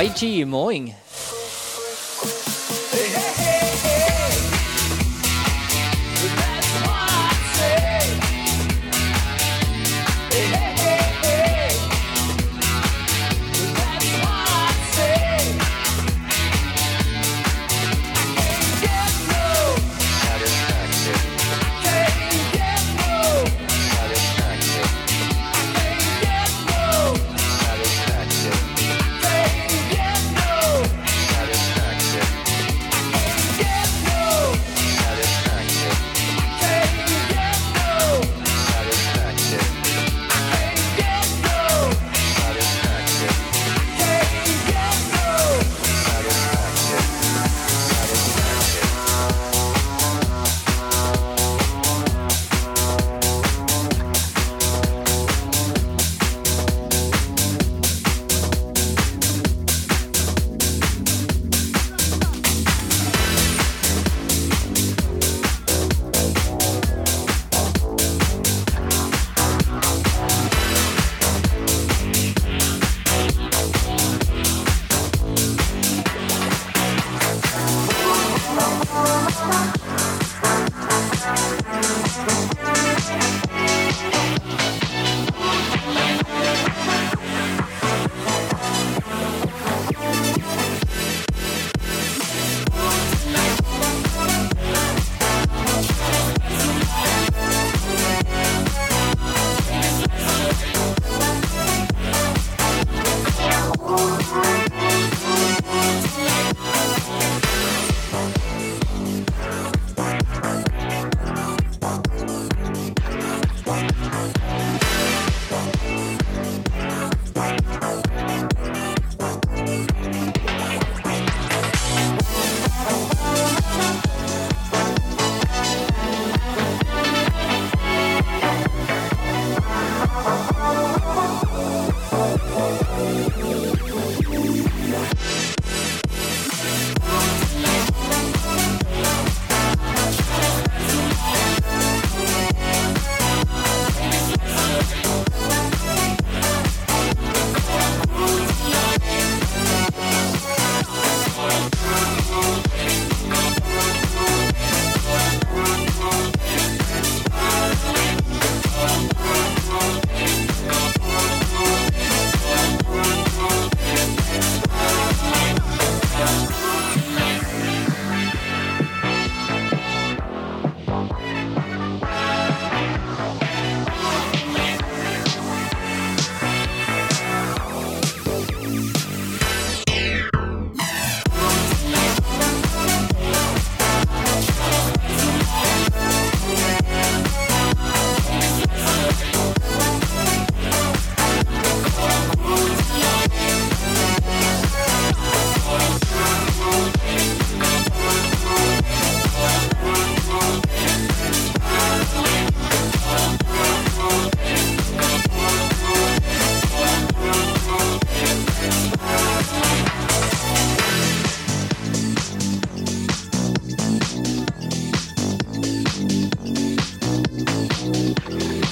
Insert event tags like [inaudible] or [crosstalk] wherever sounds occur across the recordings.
YG Moing. Música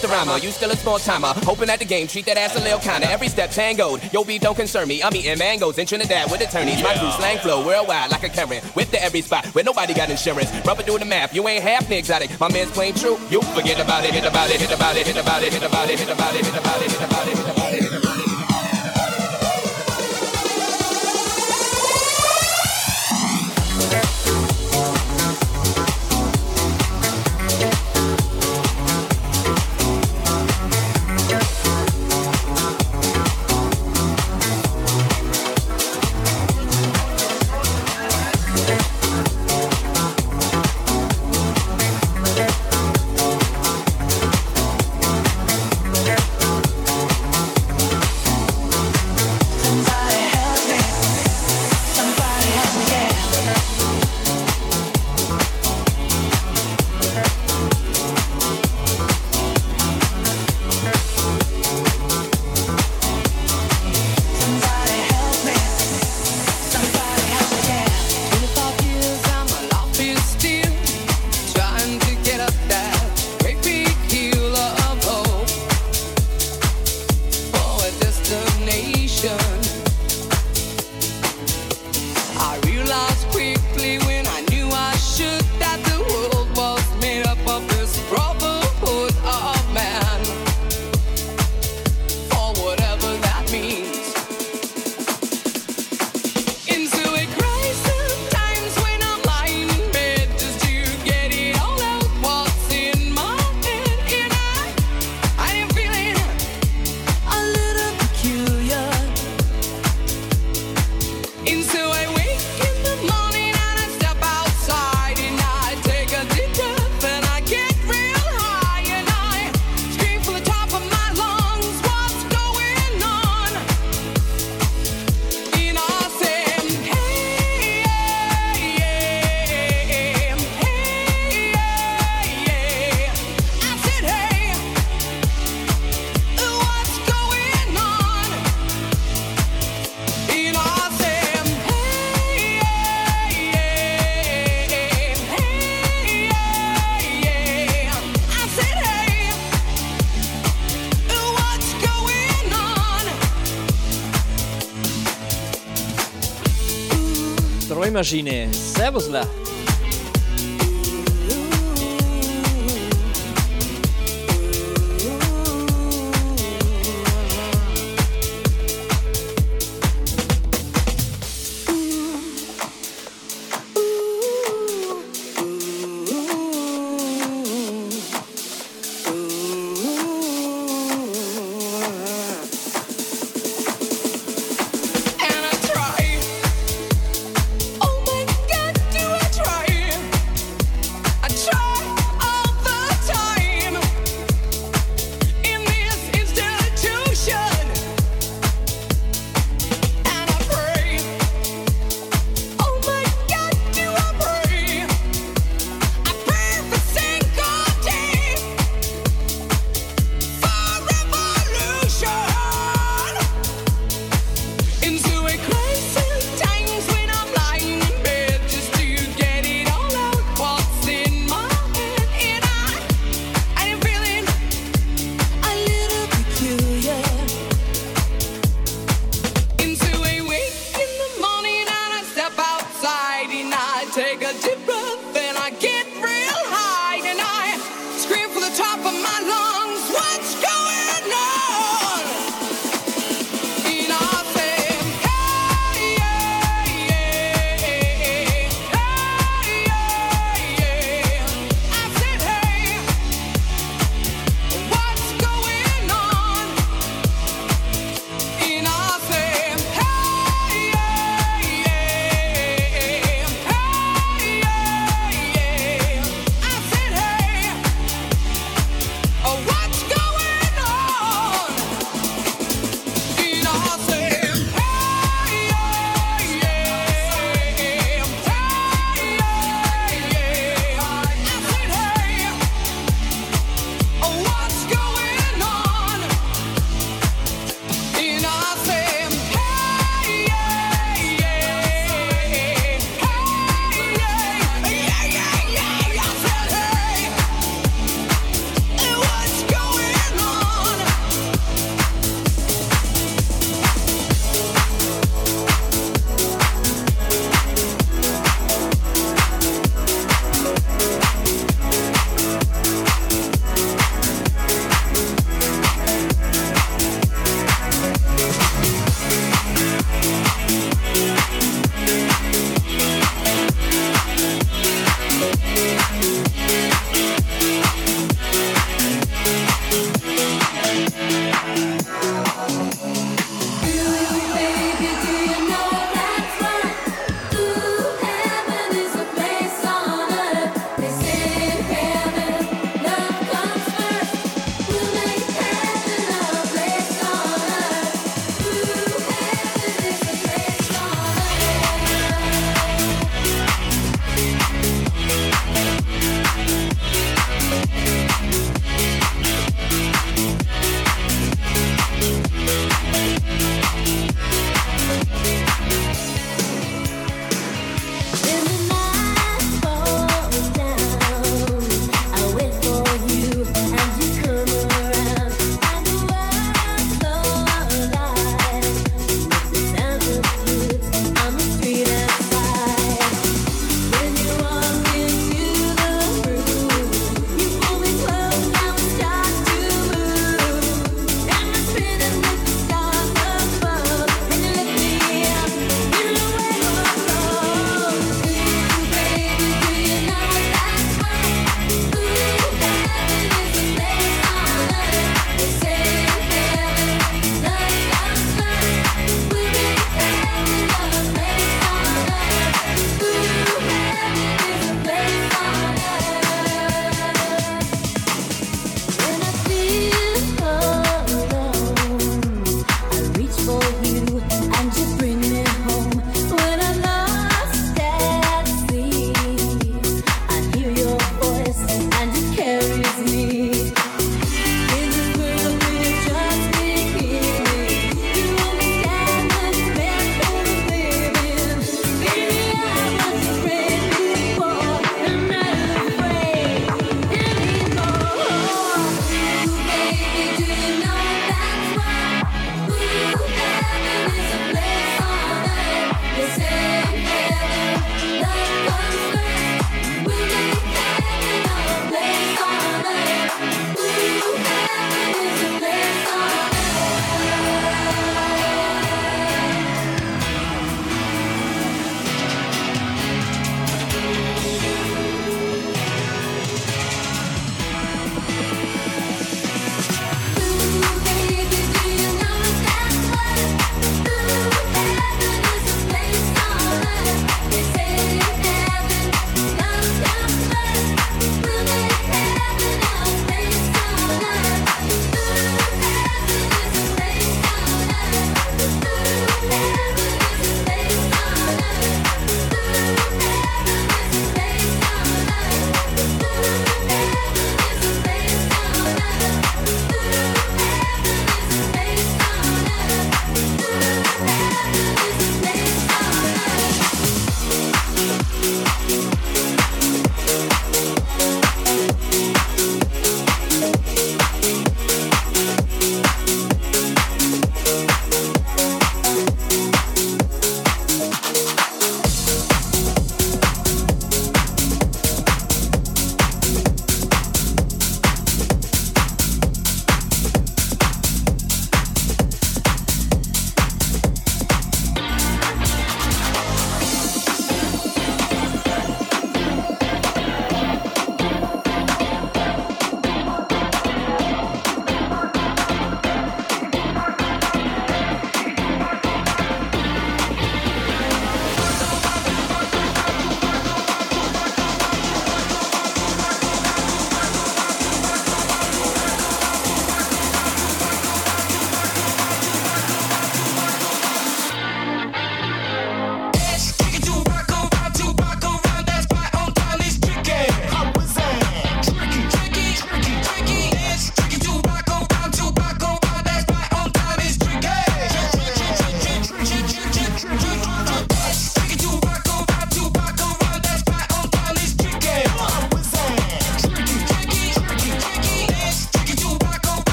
just a rhymer. You still a small timer. Hoping that the game, treat that ass a little kinda. Every step tangoed. Yo, beef don't concern me. I'm eating mangoes in Trinidad with attorneys. My crew slang flow worldwide like a current. with the every spot where nobody got insurance. Rubber through the map. You ain't half exotic. My man's plain true. You forget about it, hit about it, hit about it, hit about it, hit about it, hit about it, hit about it, hit about it. Maschine. Servus, Leute.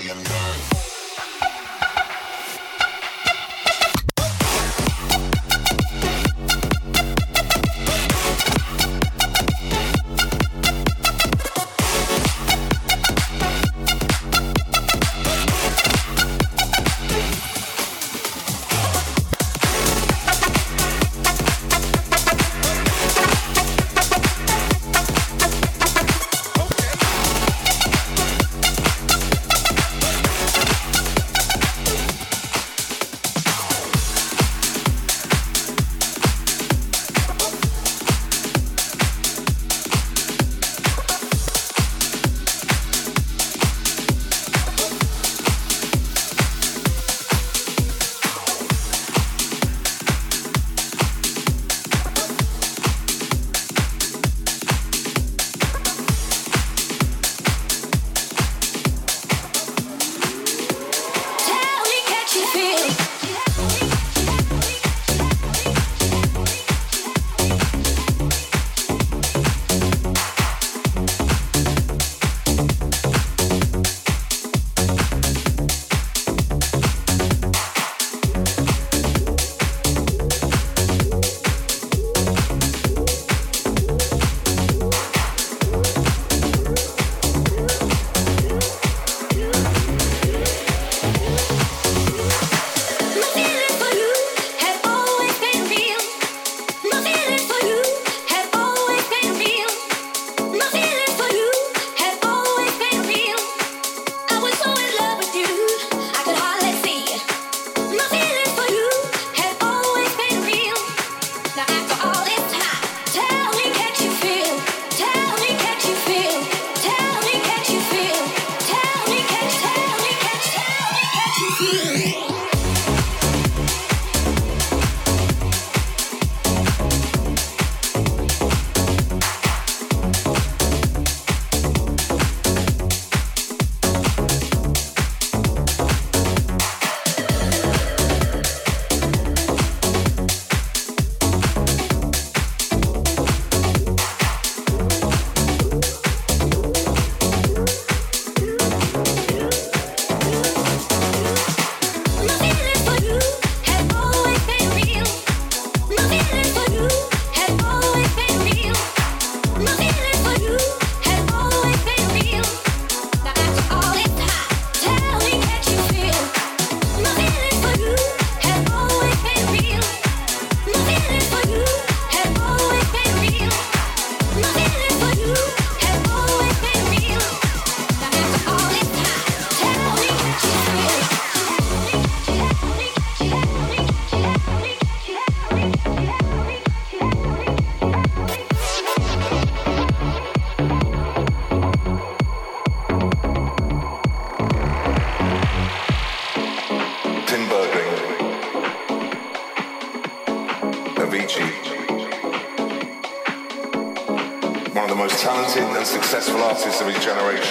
Moin. Tell and successful artists of his generation.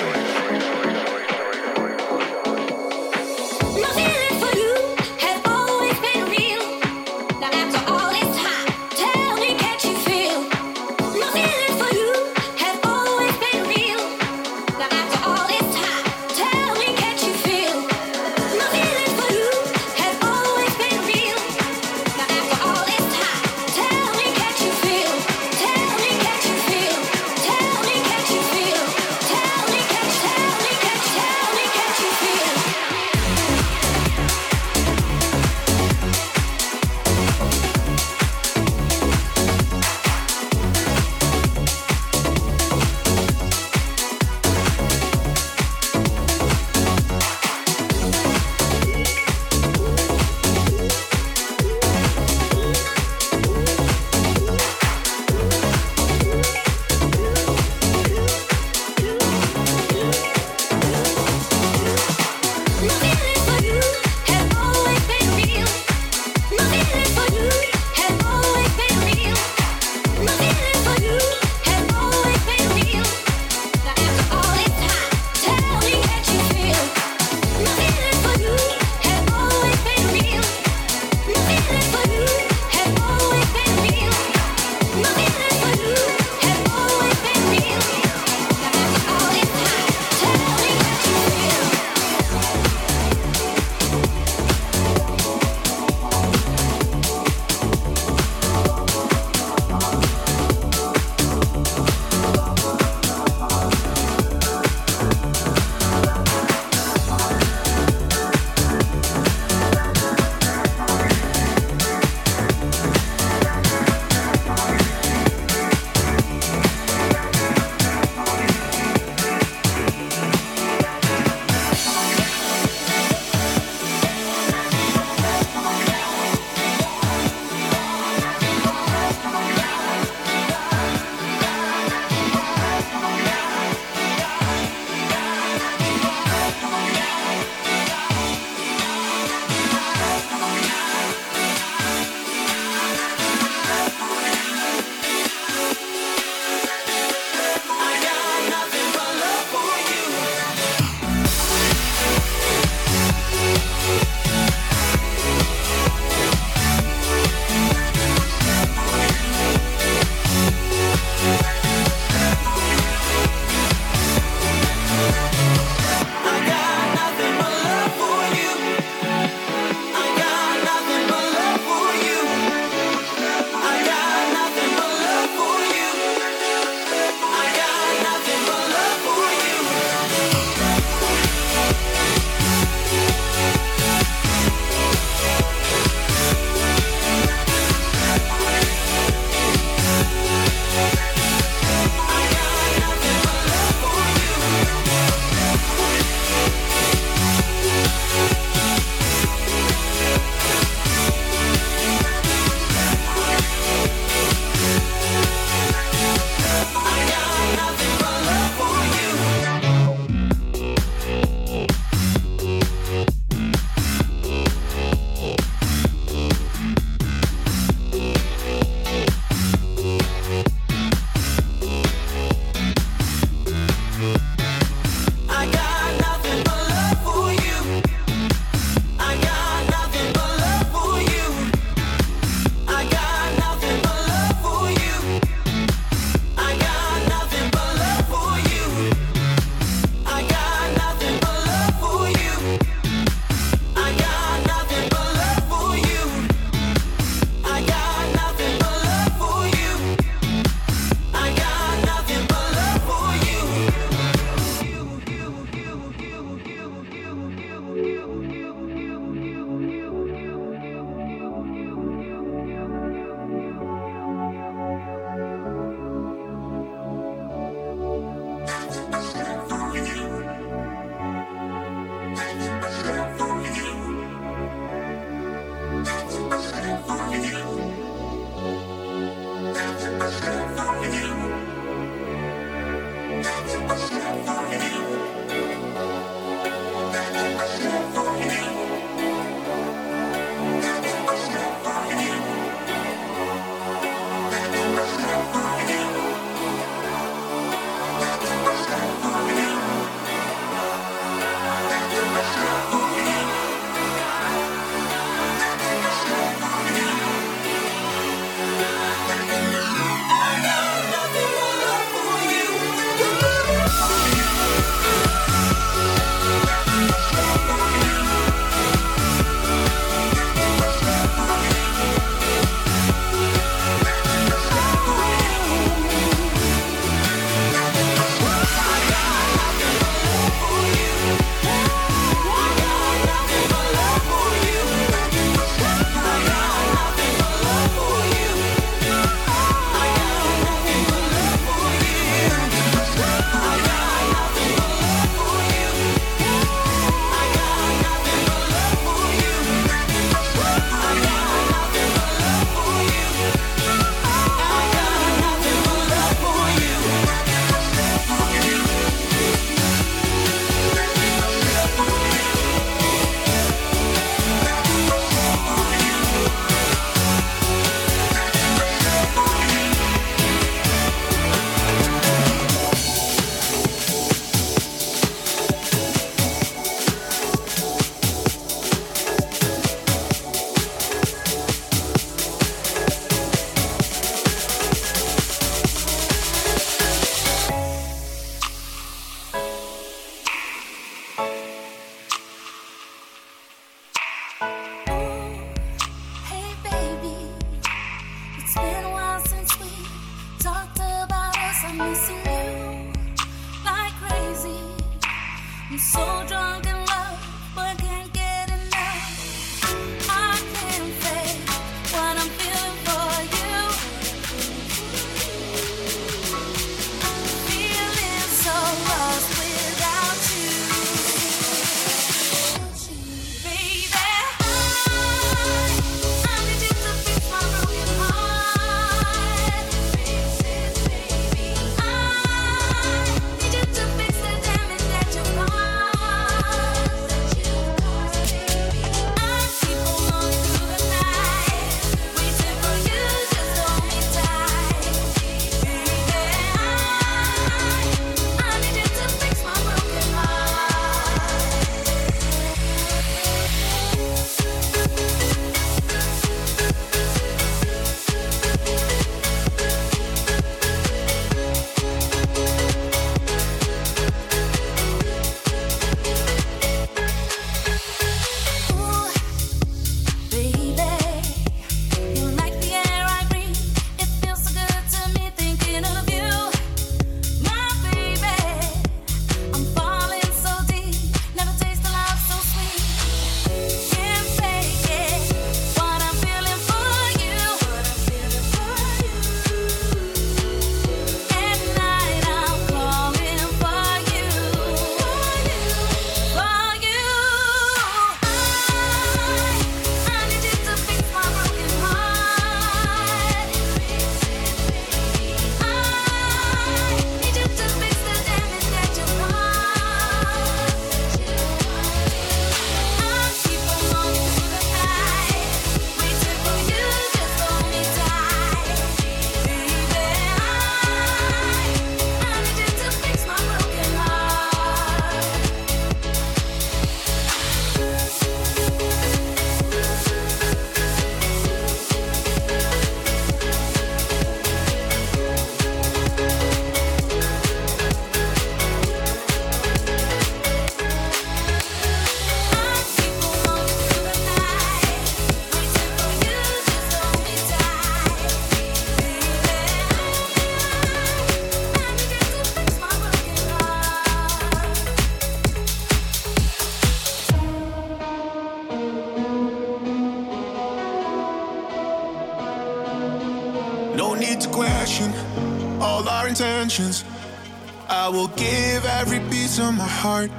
heart.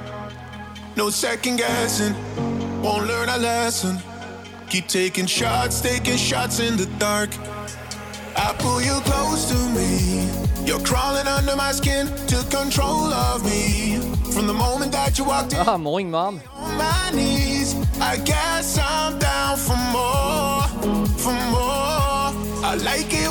No second guessing, won't learn a lesson. Keep taking shots, taking shots in the dark. I pull you close to me. You're crawling under my skin, took control of me. From the moment that you walked in, ah, morning, mom. On my knees, I guess I'm down for more, for more. I like it.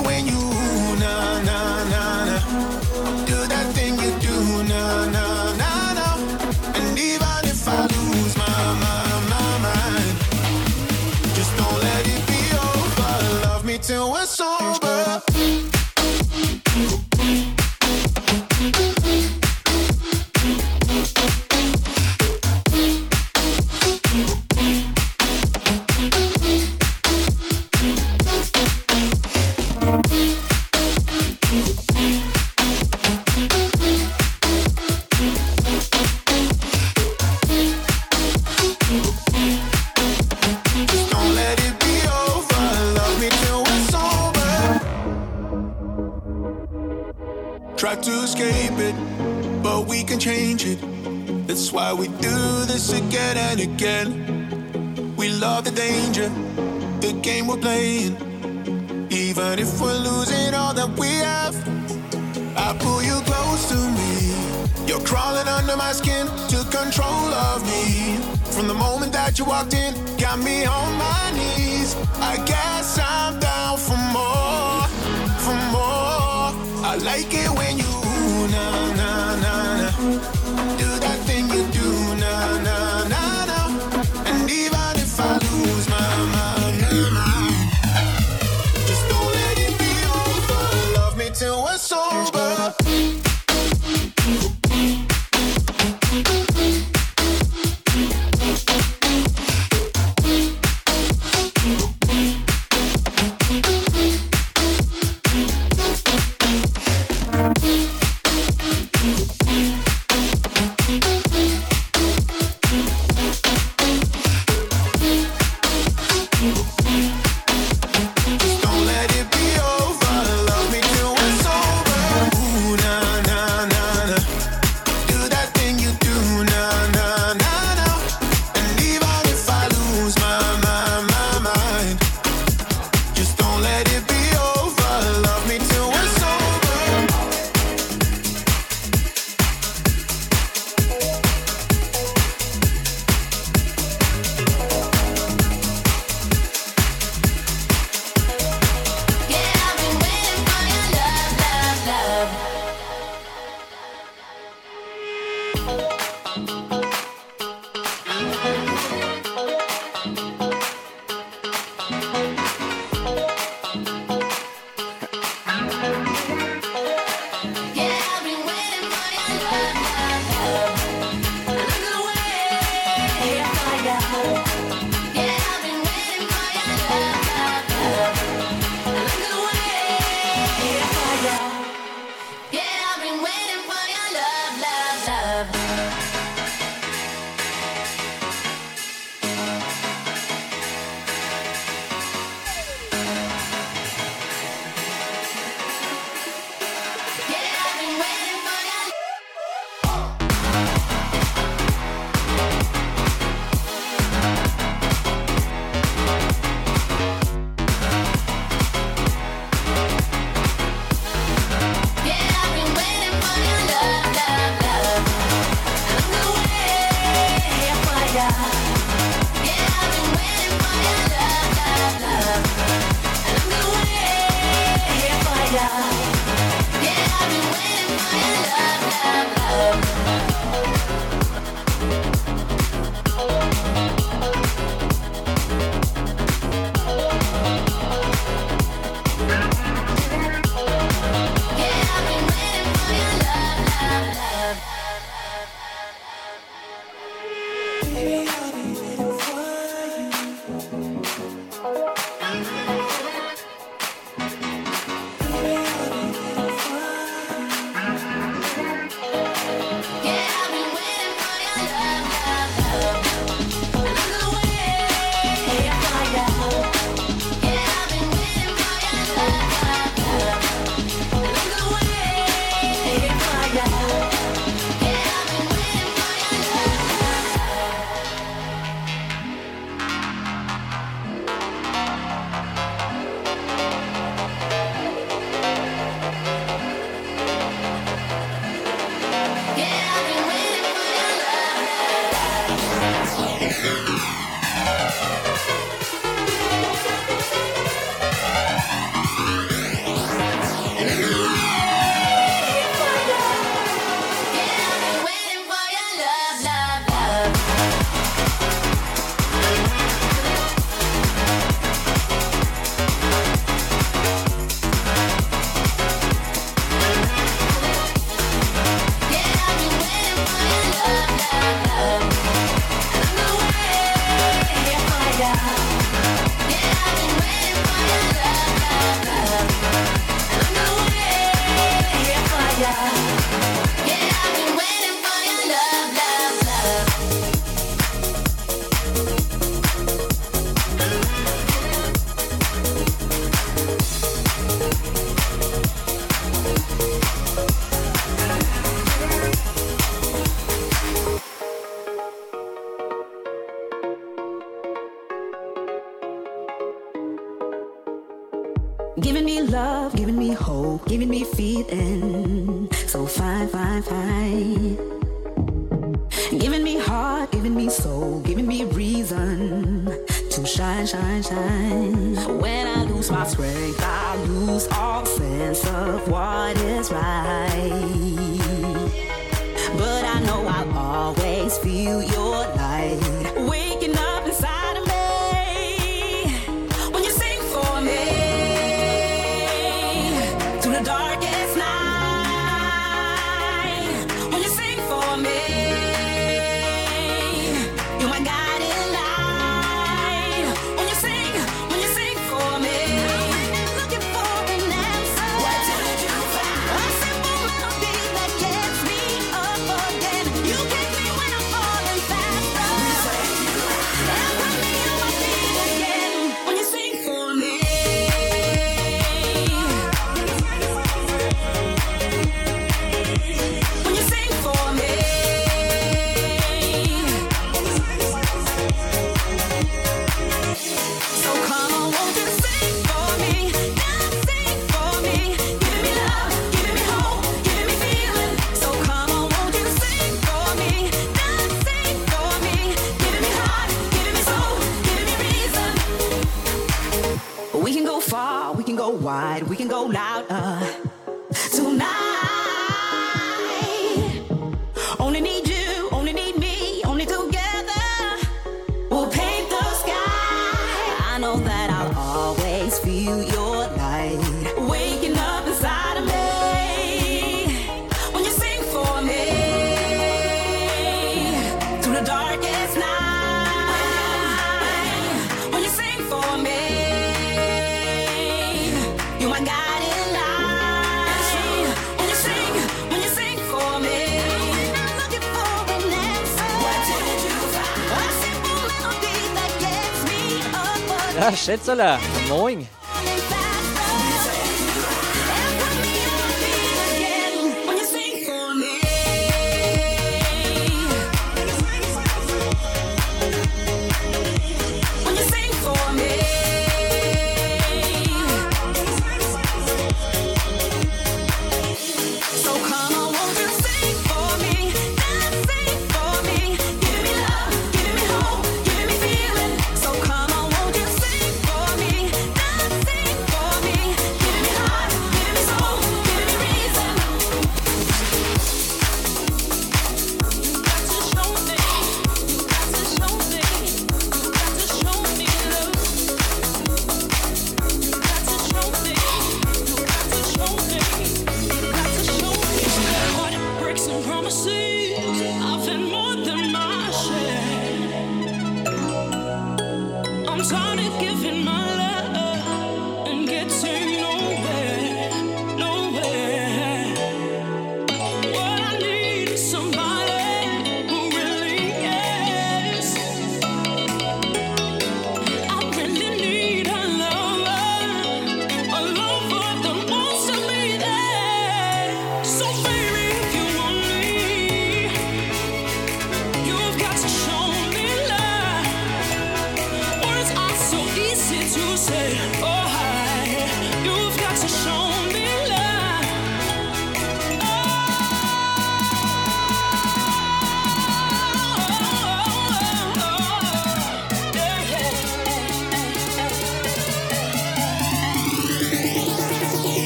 Ja, schätzala. Moin.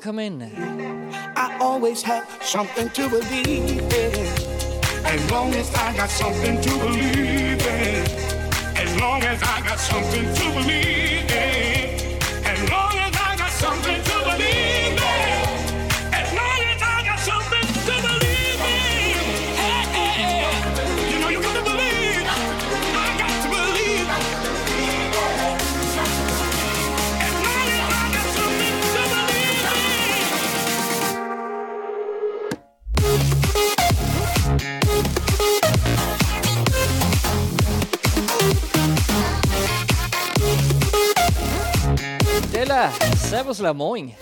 come in. I always have something to believe in. As long as I got something to believe in. As long as I got something to believe in. Devils Lemoyne.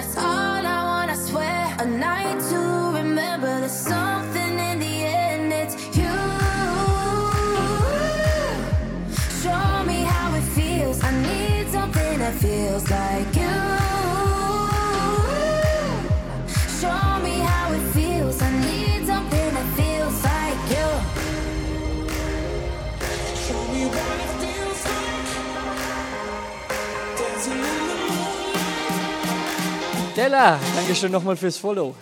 that's all. Keller. Dankeschön nochmal fürs Follow.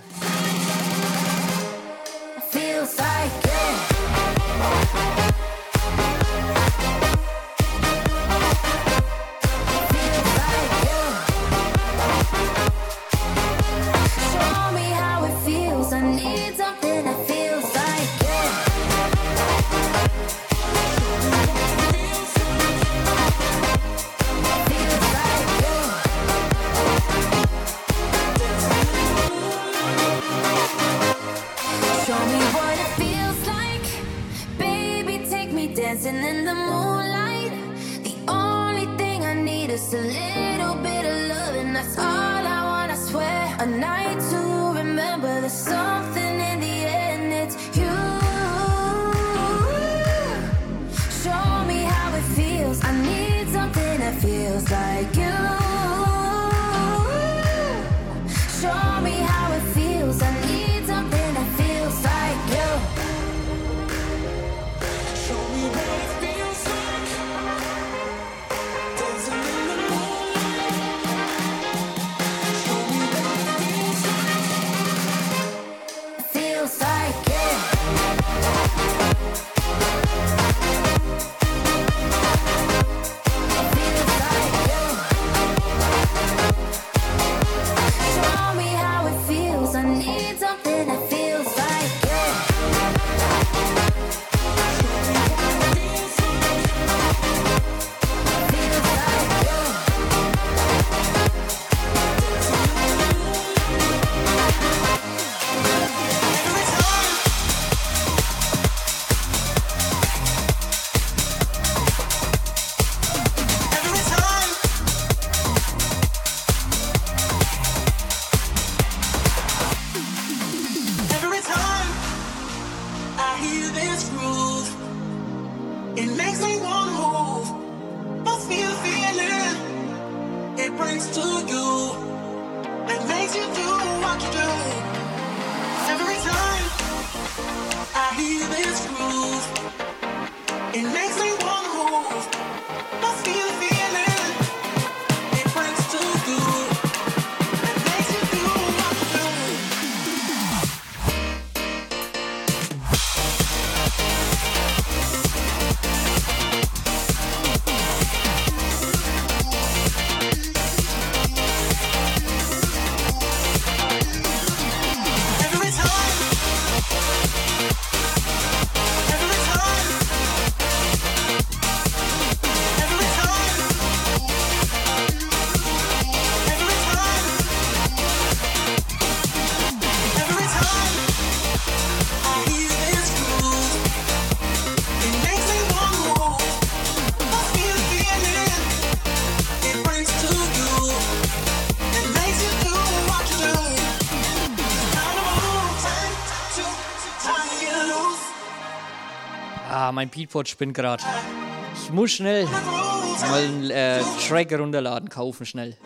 mein Beatport spinnt gerade. Ich muss schnell mal einen äh, Track runterladen, kaufen schnell.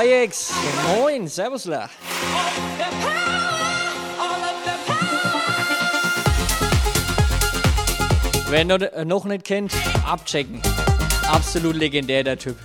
Ajax. Moin, Servusla. Wer äh, noch nicht kennt, abchecken. Absolut legendär der Typ.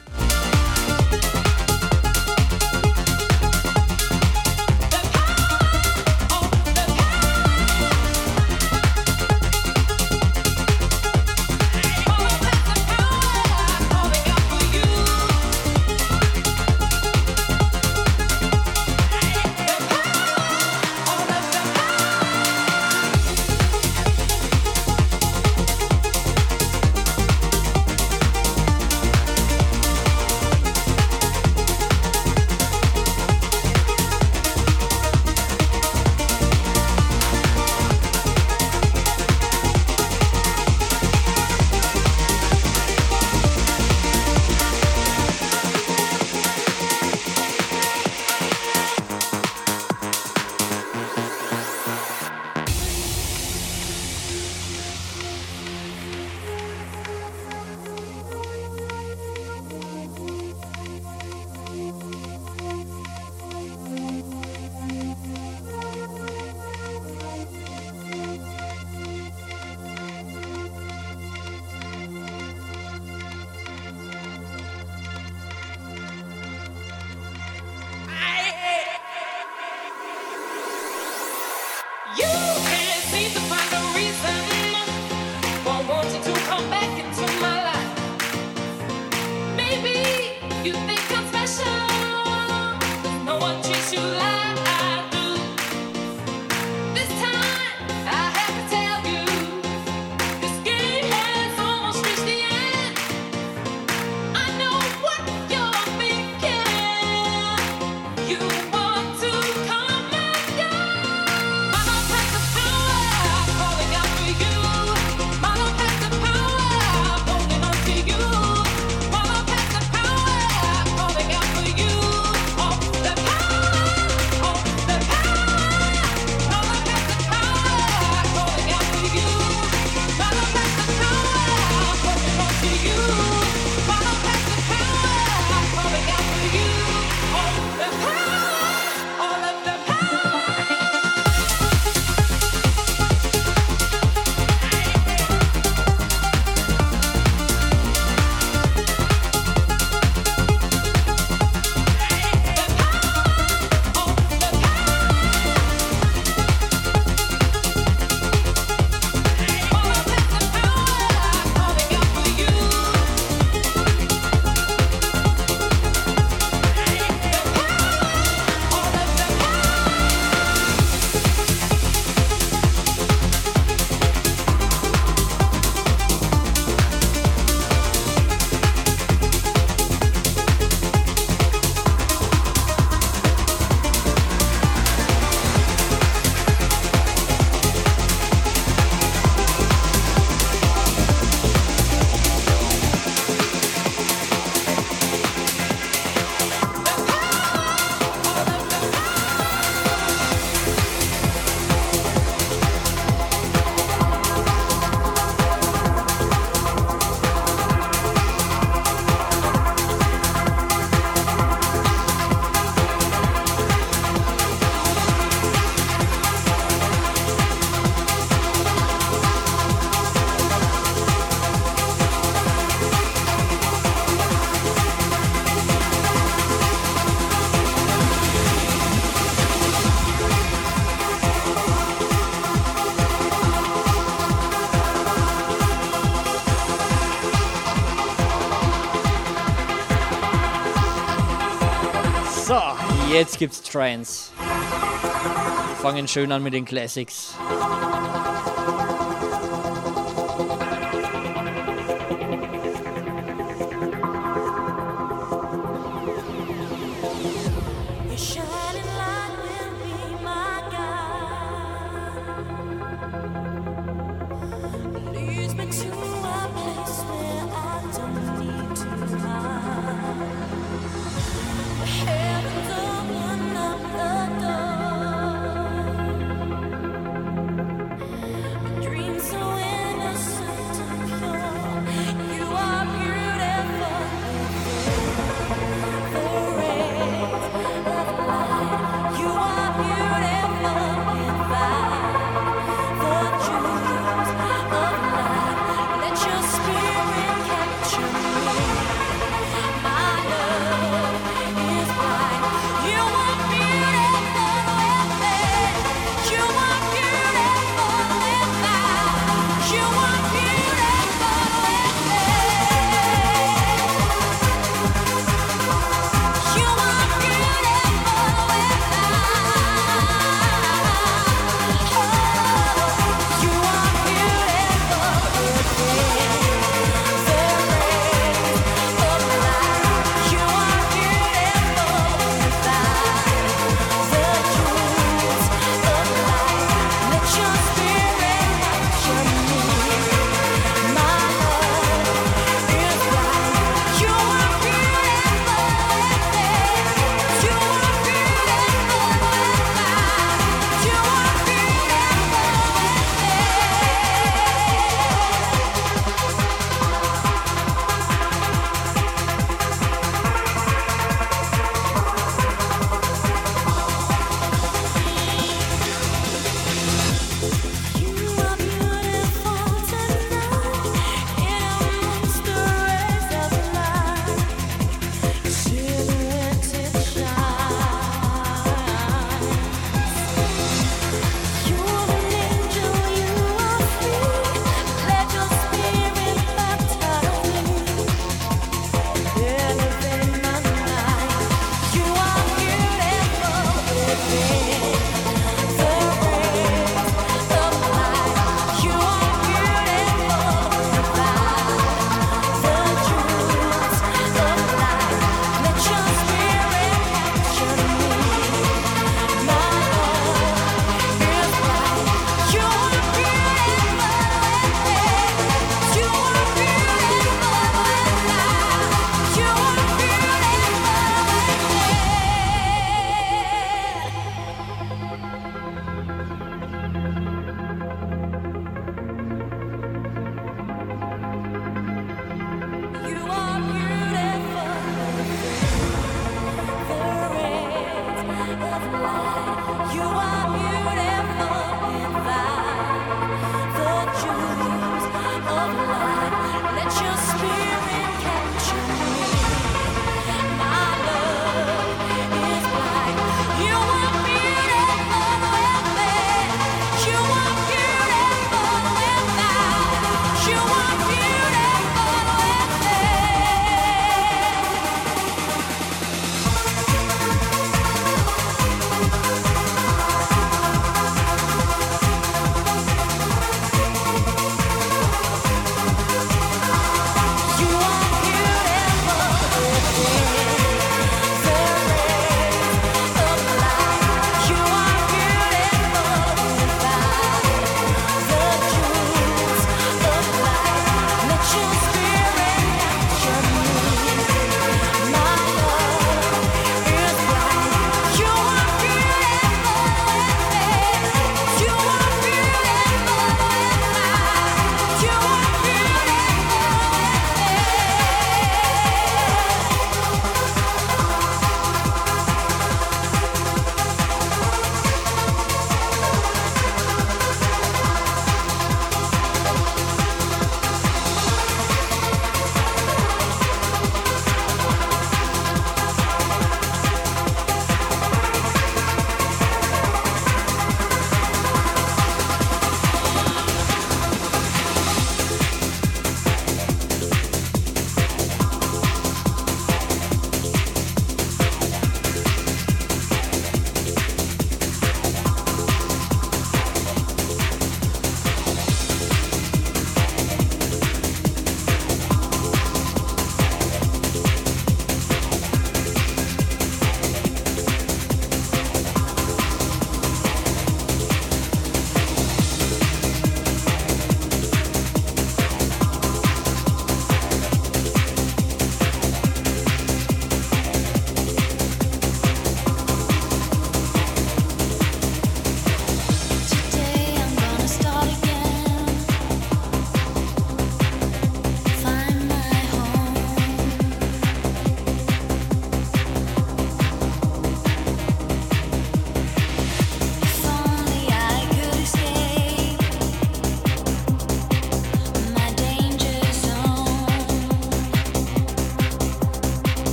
Jetzt gibt's Trance. Fangen schön an mit den Classics.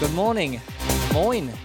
Good morning. Moin.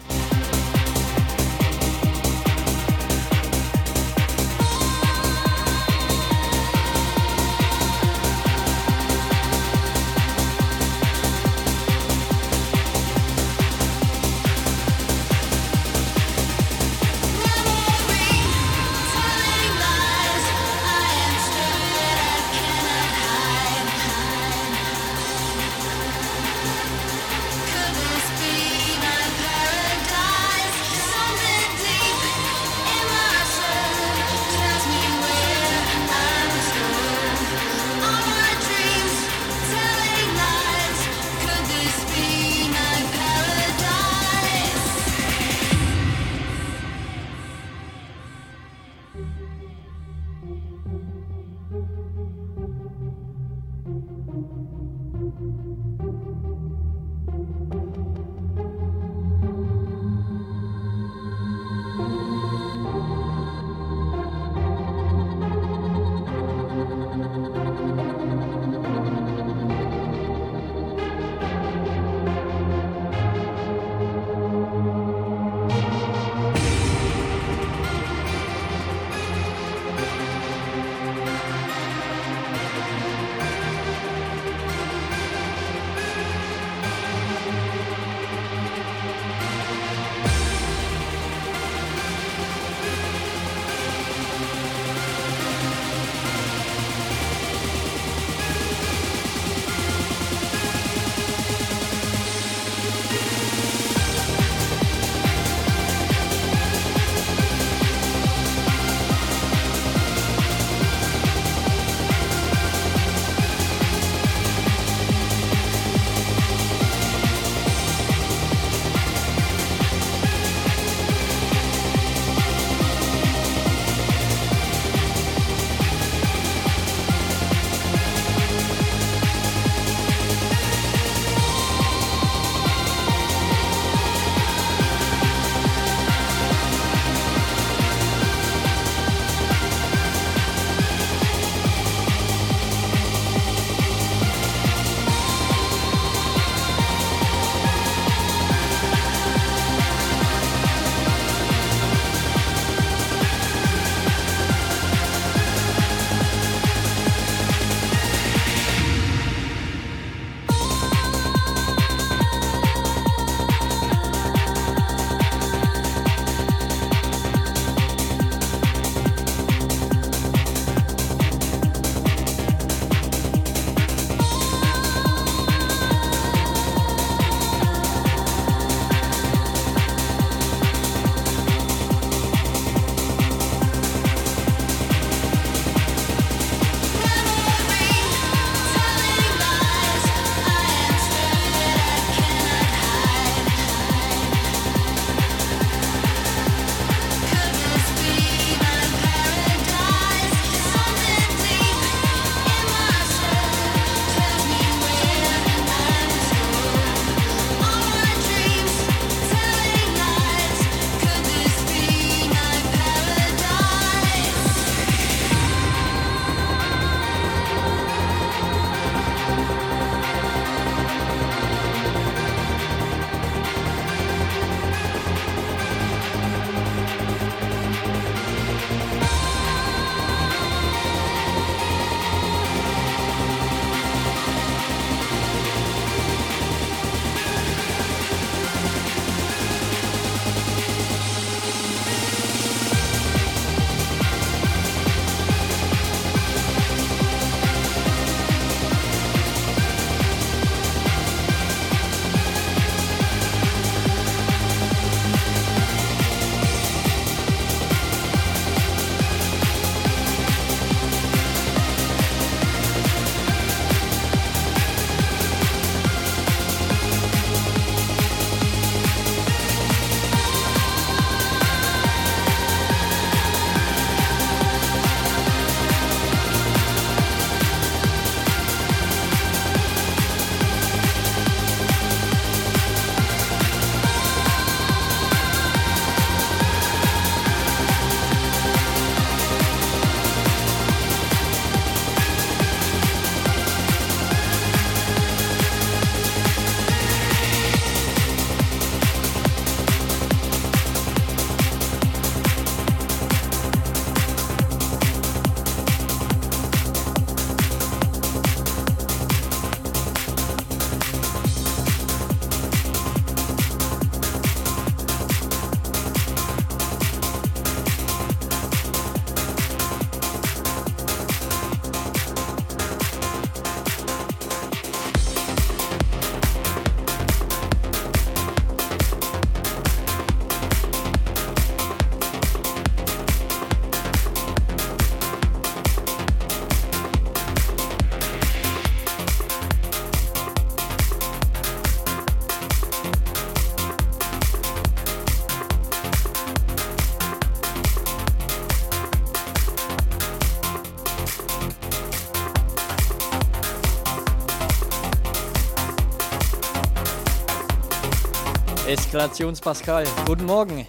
Eskalations Pascal. Guten Morgen.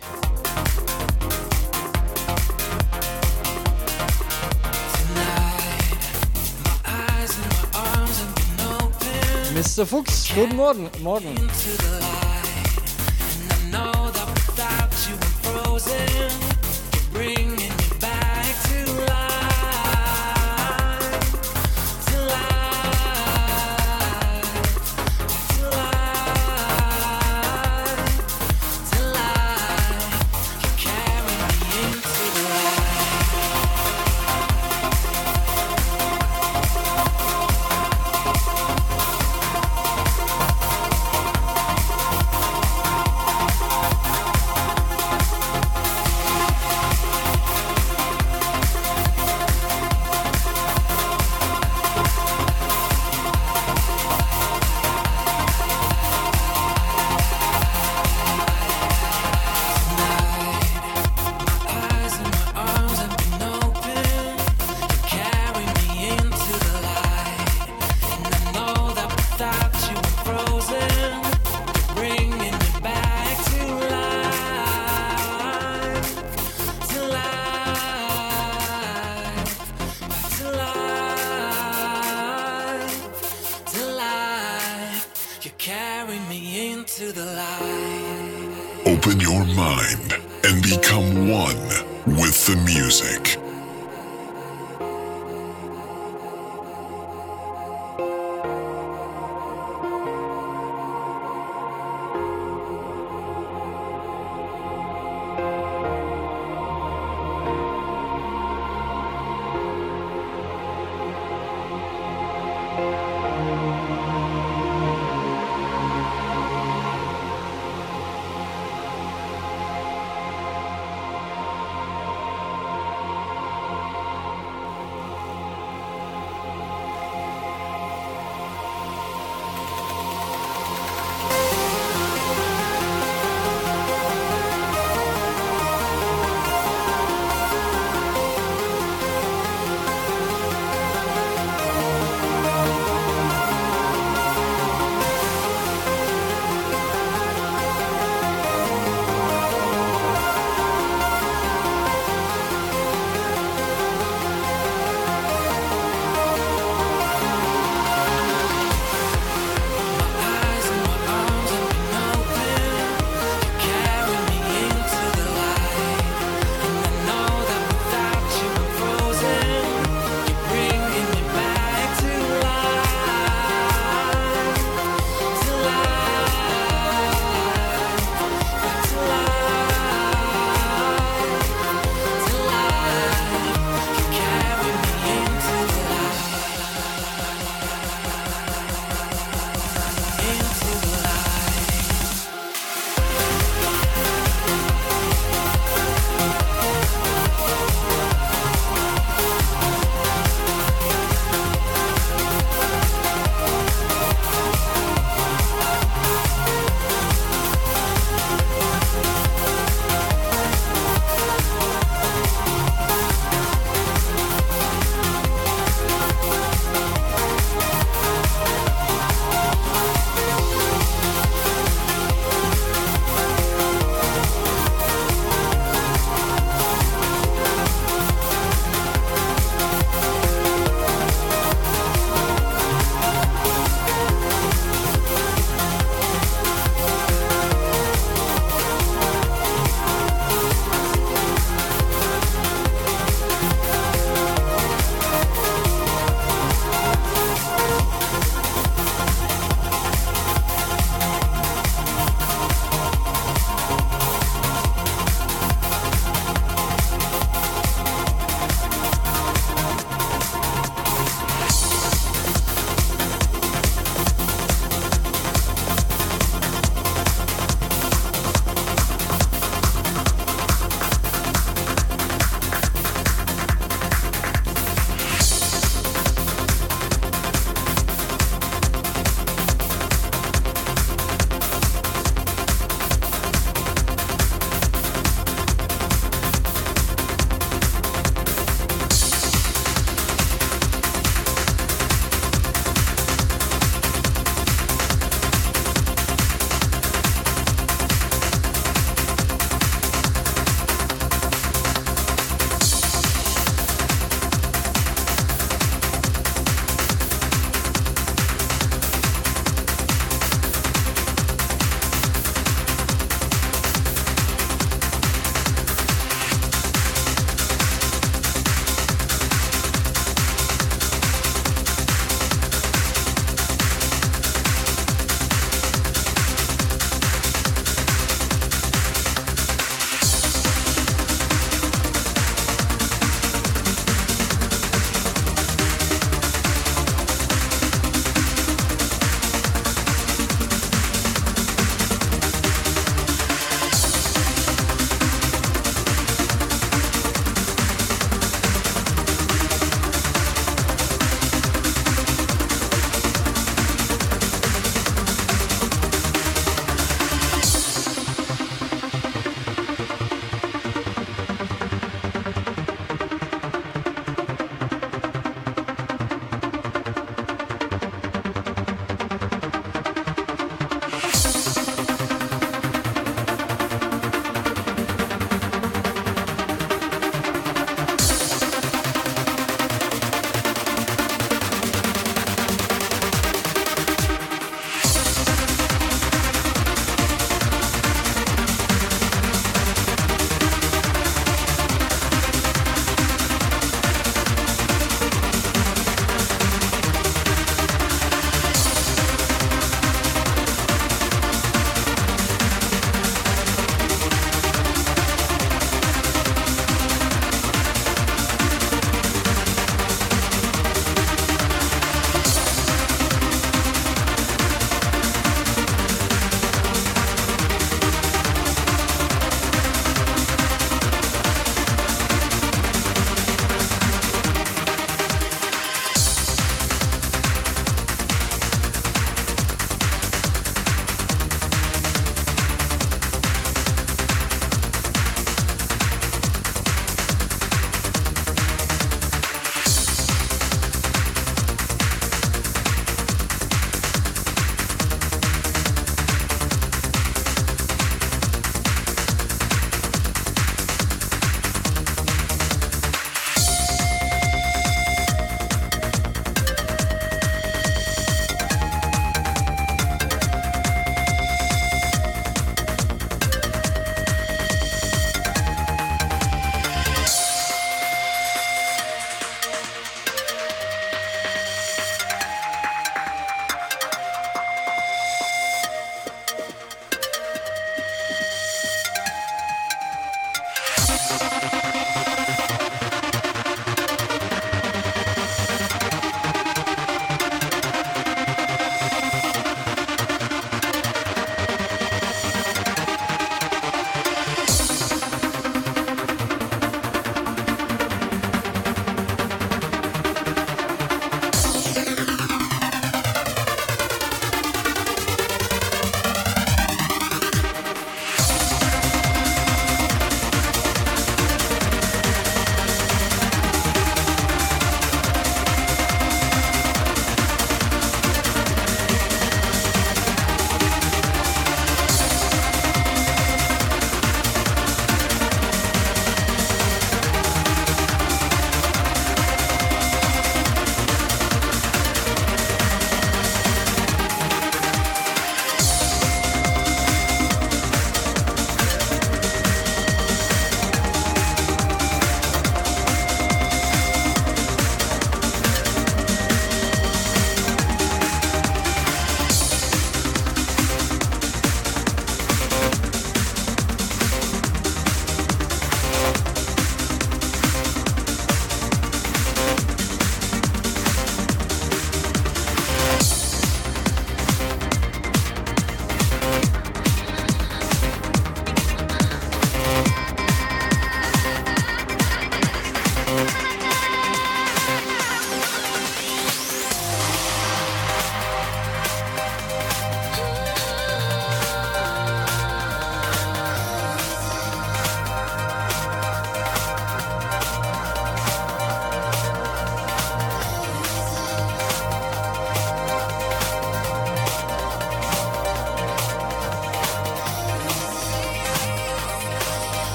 Mr. Fuchs, guten Morgen. Morgen.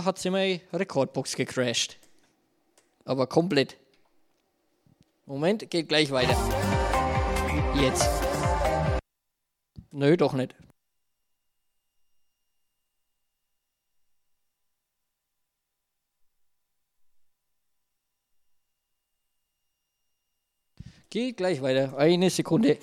Jahre hat sie meine Rekordbox gecrashed. Aber komplett. Moment, geht gleich weiter. Jetzt. Nö, doch nicht. Geht gleich weiter. Eine Sekunde.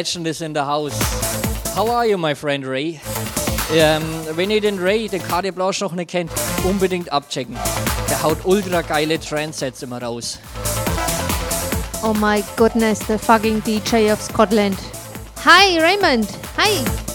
legend is in the house. How are you, my friend Ray? Ähm, wenn ihr den Ray, den Cardi Blanche noch nicht kennt, unbedingt abchecken. Der haut ultra geile Trendsets immer raus. Oh my goodness, the fucking DJ of Scotland. Hi Raymond, hi!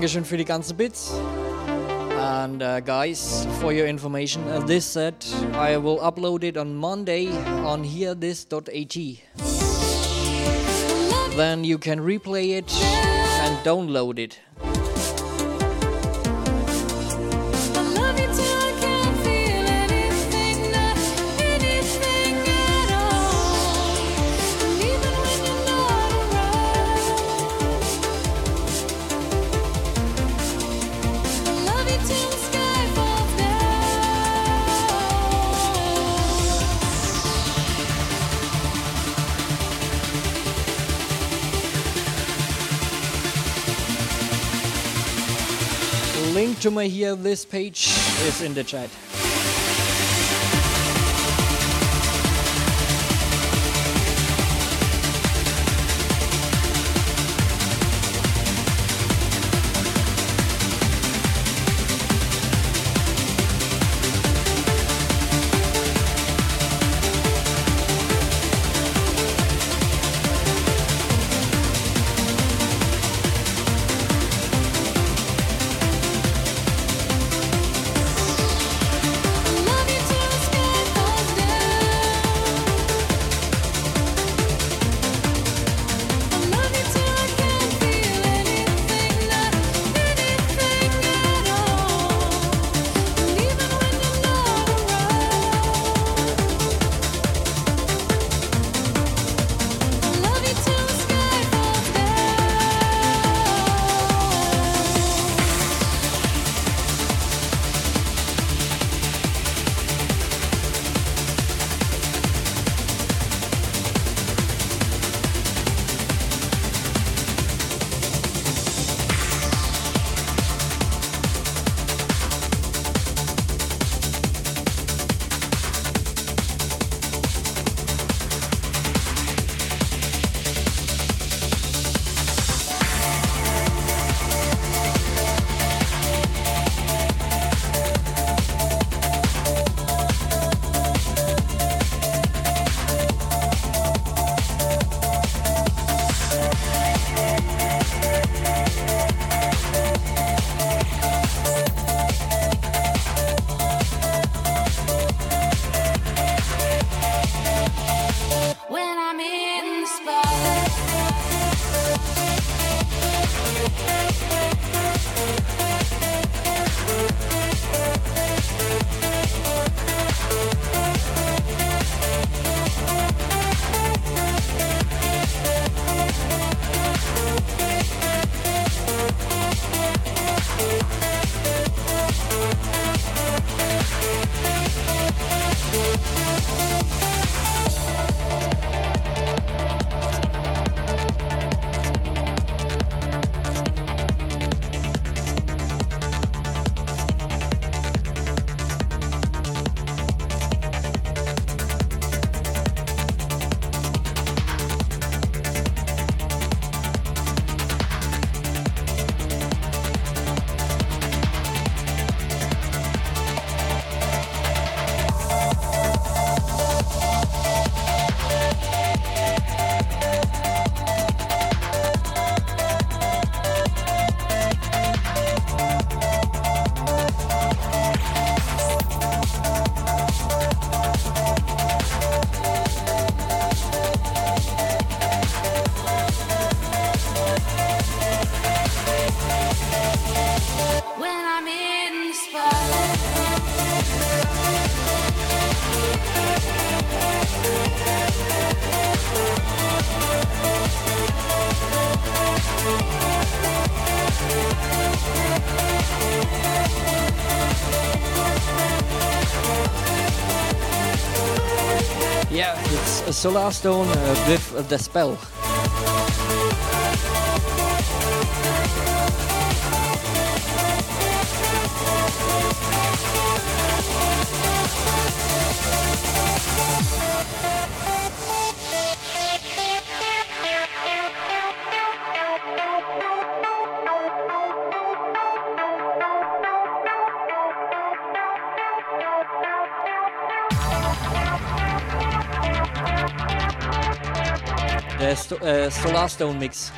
Dankeschön für die ganzen Bits. And uh, guys, for your information, uh, this set I will upload it on Monday on hearthis.at. Then you can replay it and download it. This page is in the chat. Solar Stone uh, with the spell. Uh, Solar Stone mix.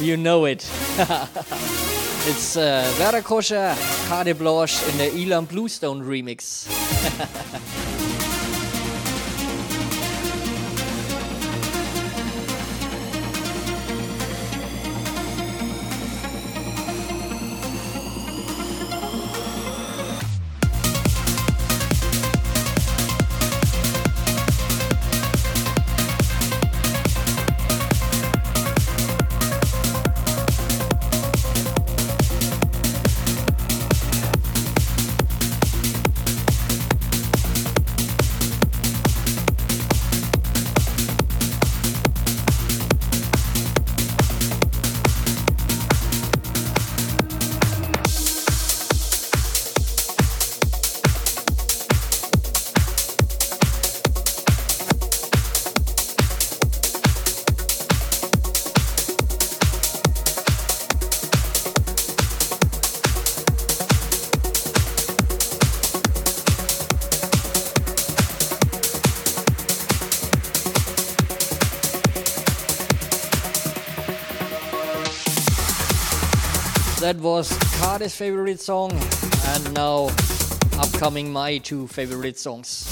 You know it. [laughs] it's uh, Veracocha, Carte Blanche in the Ilan Bluestone remix. [laughs] That was Cardi's favorite song, and now upcoming my two favorite songs.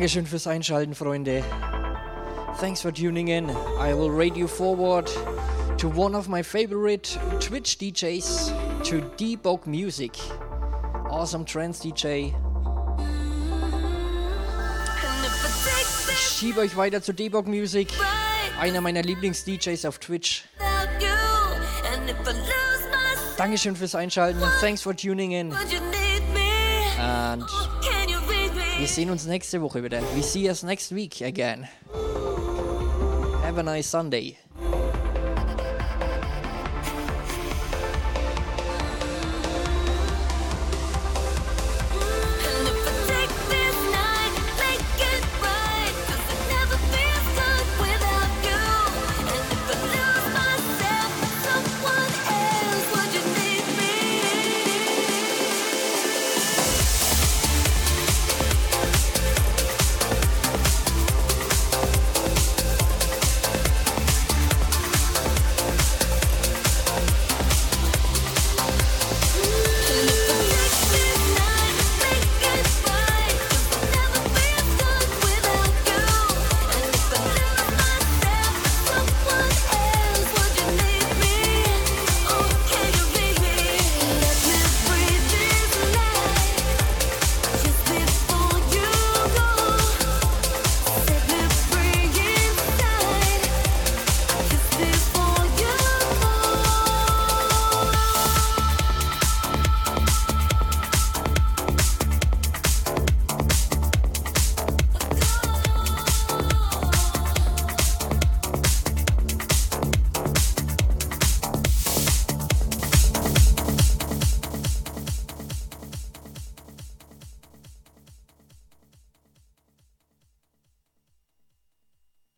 Dankeschön fürs Einschalten, Freunde. Thanks for tuning in. I will you forward to one of my favorite Twitch DJs, to Debug Music. Awesome trance DJ. Ich schiebe euch weiter zu Debug Music, einer meiner Lieblings-DJs auf Twitch. Dankeschön fürs Einschalten. Thanks for tuning in. Wir sehen uns nächste Woche wieder. We see us next week again. Have a nice Sunday.